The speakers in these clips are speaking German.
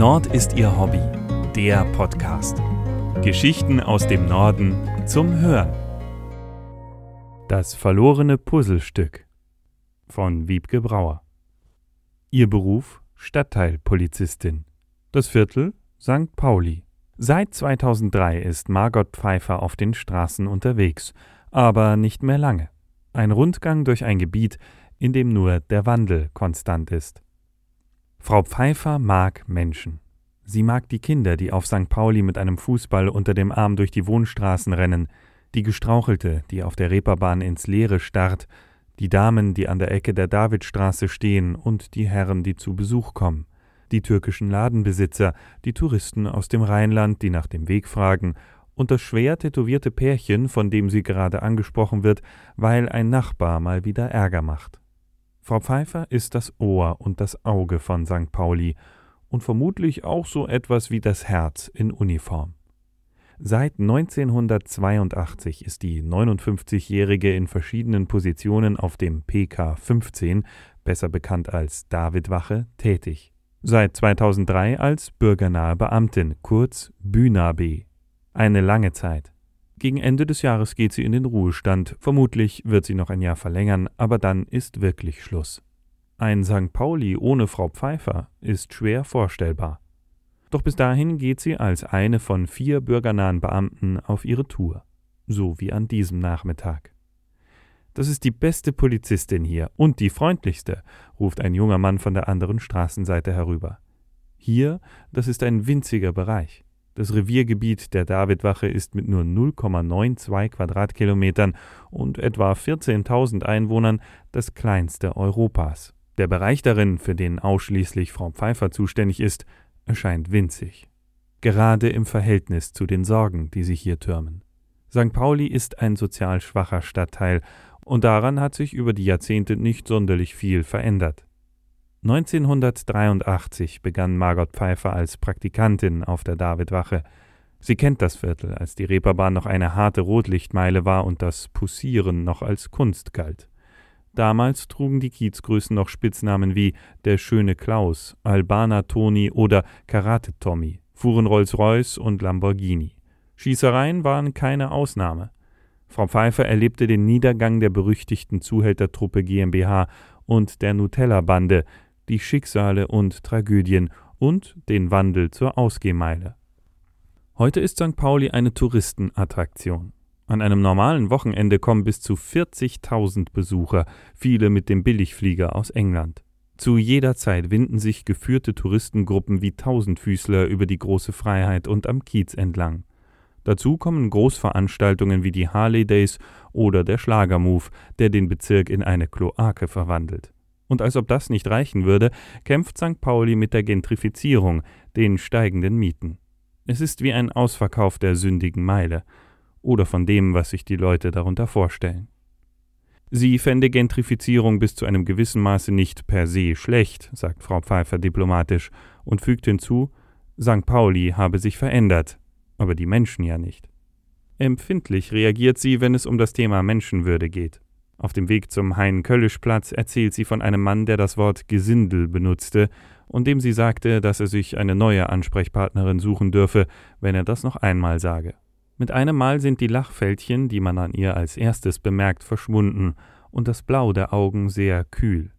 Nord ist ihr Hobby, der Podcast. Geschichten aus dem Norden zum Hören. Das verlorene Puzzlestück von Wiebke Brauer. Ihr Beruf Stadtteilpolizistin. Das Viertel St. Pauli. Seit 2003 ist Margot Pfeiffer auf den Straßen unterwegs, aber nicht mehr lange. Ein Rundgang durch ein Gebiet, in dem nur der Wandel konstant ist. Frau Pfeiffer mag Menschen. Sie mag die Kinder, die auf St. Pauli mit einem Fußball unter dem Arm durch die Wohnstraßen rennen, die Gestrauchelte, die auf der Reeperbahn ins Leere starrt, die Damen, die an der Ecke der Davidstraße stehen und die Herren, die zu Besuch kommen, die türkischen Ladenbesitzer, die Touristen aus dem Rheinland, die nach dem Weg fragen, und das schwer tätowierte Pärchen, von dem sie gerade angesprochen wird, weil ein Nachbar mal wieder Ärger macht. Frau Pfeiffer ist das Ohr und das Auge von St. Pauli und vermutlich auch so etwas wie das Herz in Uniform. Seit 1982 ist die 59-Jährige in verschiedenen Positionen auf dem PK 15, besser bekannt als Davidwache, tätig. Seit 2003 als bürgernahe Beamtin, kurz BÜNAB. Eine lange Zeit. Gegen Ende des Jahres geht sie in den Ruhestand. Vermutlich wird sie noch ein Jahr verlängern, aber dann ist wirklich Schluss. Ein St. Pauli ohne Frau Pfeiffer ist schwer vorstellbar. Doch bis dahin geht sie als eine von vier bürgernahen Beamten auf ihre Tour. So wie an diesem Nachmittag. Das ist die beste Polizistin hier und die freundlichste, ruft ein junger Mann von der anderen Straßenseite herüber. Hier, das ist ein winziger Bereich. Das Reviergebiet der Davidwache ist mit nur 0,92 Quadratkilometern und etwa 14.000 Einwohnern das kleinste Europas. Der Bereich darin, für den ausschließlich Frau Pfeiffer zuständig ist, erscheint winzig. Gerade im Verhältnis zu den Sorgen, die sich hier türmen. St. Pauli ist ein sozial schwacher Stadtteil und daran hat sich über die Jahrzehnte nicht sonderlich viel verändert. 1983 begann Margot Pfeiffer als Praktikantin auf der Davidwache. Sie kennt das Viertel, als die Reeperbahn noch eine harte Rotlichtmeile war und das Pussieren noch als Kunst galt. Damals trugen die Kiezgrößen noch Spitznamen wie der schöne Klaus, Albaner Toni oder Karate Tommy, fuhren Rolls-Royce und Lamborghini. Schießereien waren keine Ausnahme. Frau Pfeiffer erlebte den Niedergang der berüchtigten Zuhältertruppe GmbH und der Nutella-Bande, die Schicksale und Tragödien und den Wandel zur Ausgehmeile. Heute ist St. Pauli eine Touristenattraktion. An einem normalen Wochenende kommen bis zu 40.000 Besucher, viele mit dem Billigflieger aus England. Zu jeder Zeit winden sich geführte Touristengruppen wie Tausendfüßler über die große Freiheit und am Kiez entlang. Dazu kommen Großveranstaltungen wie die Harley Days oder der Schlagermove, der den Bezirk in eine Kloake verwandelt. Und als ob das nicht reichen würde, kämpft St. Pauli mit der Gentrifizierung, den steigenden Mieten. Es ist wie ein Ausverkauf der sündigen Meile oder von dem, was sich die Leute darunter vorstellen. Sie fände Gentrifizierung bis zu einem gewissen Maße nicht per se schlecht, sagt Frau Pfeiffer diplomatisch und fügt hinzu, St. Pauli habe sich verändert, aber die Menschen ja nicht. Empfindlich reagiert sie, wenn es um das Thema Menschenwürde geht. Auf dem Weg zum Hein-Köllisch-Platz erzählt sie von einem Mann, der das Wort Gesindel benutzte und dem sie sagte, dass er sich eine neue Ansprechpartnerin suchen dürfe, wenn er das noch einmal sage. Mit einem Mal sind die Lachfältchen, die man an ihr als erstes bemerkt, verschwunden und das Blau der Augen sehr kühl.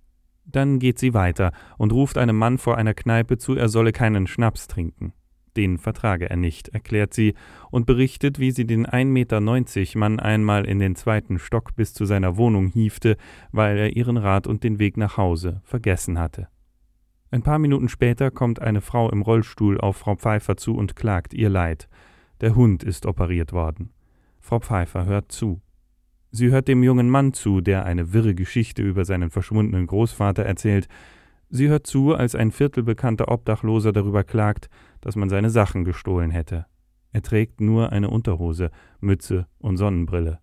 Dann geht sie weiter und ruft einem Mann vor einer Kneipe zu, er solle keinen Schnaps trinken. Den vertrage er nicht, erklärt sie und berichtet, wie sie den 1,90 Meter Mann einmal in den zweiten Stock bis zu seiner Wohnung hiefte, weil er ihren Rat und den Weg nach Hause vergessen hatte. Ein paar Minuten später kommt eine Frau im Rollstuhl auf Frau Pfeiffer zu und klagt ihr Leid. Der Hund ist operiert worden. Frau Pfeiffer hört zu. Sie hört dem jungen Mann zu, der eine wirre Geschichte über seinen verschwundenen Großvater erzählt, Sie hört zu, als ein viertelbekannter Obdachloser darüber klagt, dass man seine Sachen gestohlen hätte. Er trägt nur eine Unterhose, Mütze und Sonnenbrille.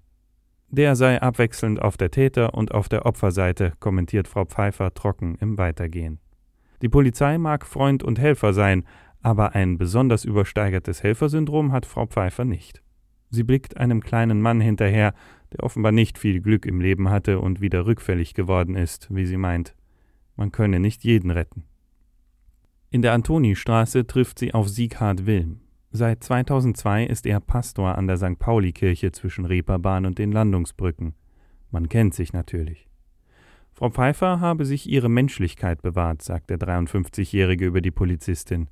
Der sei abwechselnd auf der Täter- und auf der Opferseite, kommentiert Frau Pfeiffer trocken im Weitergehen. Die Polizei mag Freund und Helfer sein, aber ein besonders übersteigertes Helfersyndrom hat Frau Pfeiffer nicht. Sie blickt einem kleinen Mann hinterher, der offenbar nicht viel Glück im Leben hatte und wieder rückfällig geworden ist, wie sie meint. Man könne nicht jeden retten. In der Antonistraße trifft sie auf Sieghard Wilm. Seit 2002 ist er Pastor an der St. Pauli-Kirche zwischen Reeperbahn und den Landungsbrücken. Man kennt sich natürlich. Frau Pfeiffer habe sich ihre Menschlichkeit bewahrt, sagt der 53-Jährige über die Polizistin.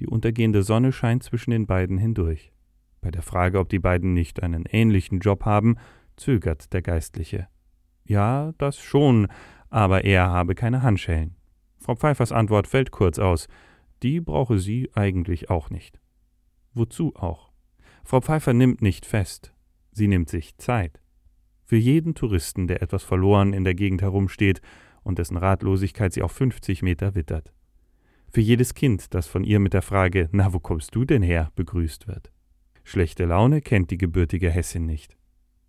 Die untergehende Sonne scheint zwischen den beiden hindurch. Bei der Frage, ob die beiden nicht einen ähnlichen Job haben, zögert der Geistliche. Ja, das schon, aber er habe keine Handschellen. Frau Pfeiffers Antwort fällt kurz aus. Die brauche sie eigentlich auch nicht. Wozu auch? Frau Pfeiffer nimmt nicht fest. Sie nimmt sich Zeit. Für jeden Touristen, der etwas verloren in der Gegend herumsteht und dessen Ratlosigkeit sie auf 50 Meter wittert. Für jedes Kind, das von ihr mit der Frage Na, wo kommst du denn her? begrüßt wird. Schlechte Laune kennt die gebürtige Hessin nicht.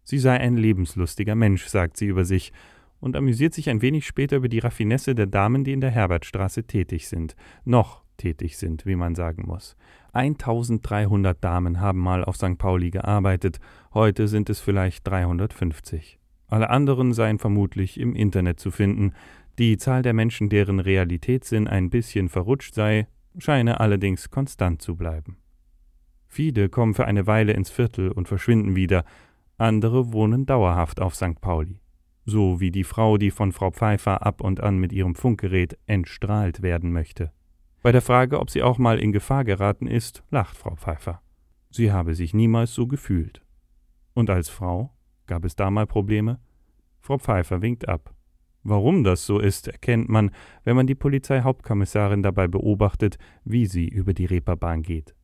Sie sei ein lebenslustiger Mensch, sagt sie über sich, und amüsiert sich ein wenig später über die Raffinesse der Damen, die in der Herbertstraße tätig sind. Noch tätig sind, wie man sagen muss. 1300 Damen haben mal auf St. Pauli gearbeitet, heute sind es vielleicht 350. Alle anderen seien vermutlich im Internet zu finden. Die Zahl der Menschen, deren Realitätssinn ein bisschen verrutscht sei, scheine allerdings konstant zu bleiben. Viele kommen für eine Weile ins Viertel und verschwinden wieder, andere wohnen dauerhaft auf St. Pauli. So wie die Frau, die von Frau Pfeiffer ab und an mit ihrem Funkgerät entstrahlt werden möchte. Bei der Frage, ob sie auch mal in Gefahr geraten ist, lacht Frau Pfeiffer. Sie habe sich niemals so gefühlt. Und als Frau? Gab es da mal Probleme? Frau Pfeiffer winkt ab. Warum das so ist, erkennt man, wenn man die Polizeihauptkommissarin dabei beobachtet, wie sie über die Reeperbahn geht.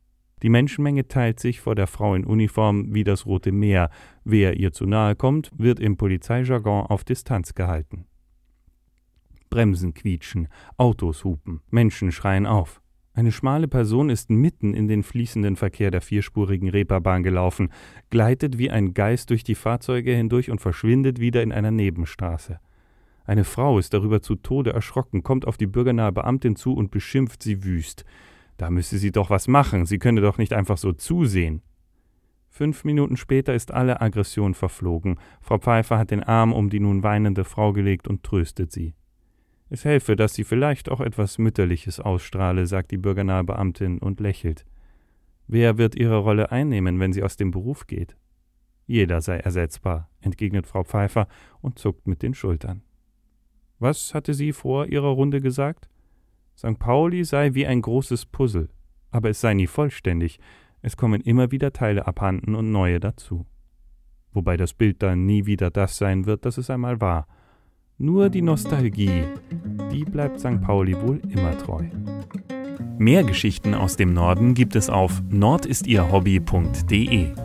Die Menschenmenge teilt sich vor der Frau in Uniform wie das Rote Meer. Wer ihr zu nahe kommt, wird im Polizeijargon auf Distanz gehalten. Bremsen quietschen, Autos hupen, Menschen schreien auf. Eine schmale Person ist mitten in den fließenden Verkehr der vierspurigen Reeperbahn gelaufen, gleitet wie ein Geist durch die Fahrzeuge hindurch und verschwindet wieder in einer Nebenstraße. Eine Frau ist darüber zu Tode erschrocken, kommt auf die bürgernahe Beamtin zu und beschimpft sie wüst. Da müsse sie doch was machen, sie könne doch nicht einfach so zusehen. Fünf Minuten später ist alle Aggression verflogen. Frau Pfeiffer hat den Arm um die nun weinende Frau gelegt und tröstet sie. Es helfe, dass sie vielleicht auch etwas Mütterliches ausstrahle, sagt die bürgernahe Beamtin und lächelt. Wer wird ihre Rolle einnehmen, wenn sie aus dem Beruf geht? Jeder sei ersetzbar, entgegnet Frau Pfeiffer und zuckt mit den Schultern. Was hatte sie vor ihrer Runde gesagt? St. Pauli sei wie ein großes Puzzle, aber es sei nie vollständig, es kommen immer wieder Teile abhanden und neue dazu. Wobei das Bild dann nie wieder das sein wird, das es einmal war. Nur die Nostalgie, die bleibt St. Pauli wohl immer treu. Mehr Geschichten aus dem Norden gibt es auf nordistihobby.de.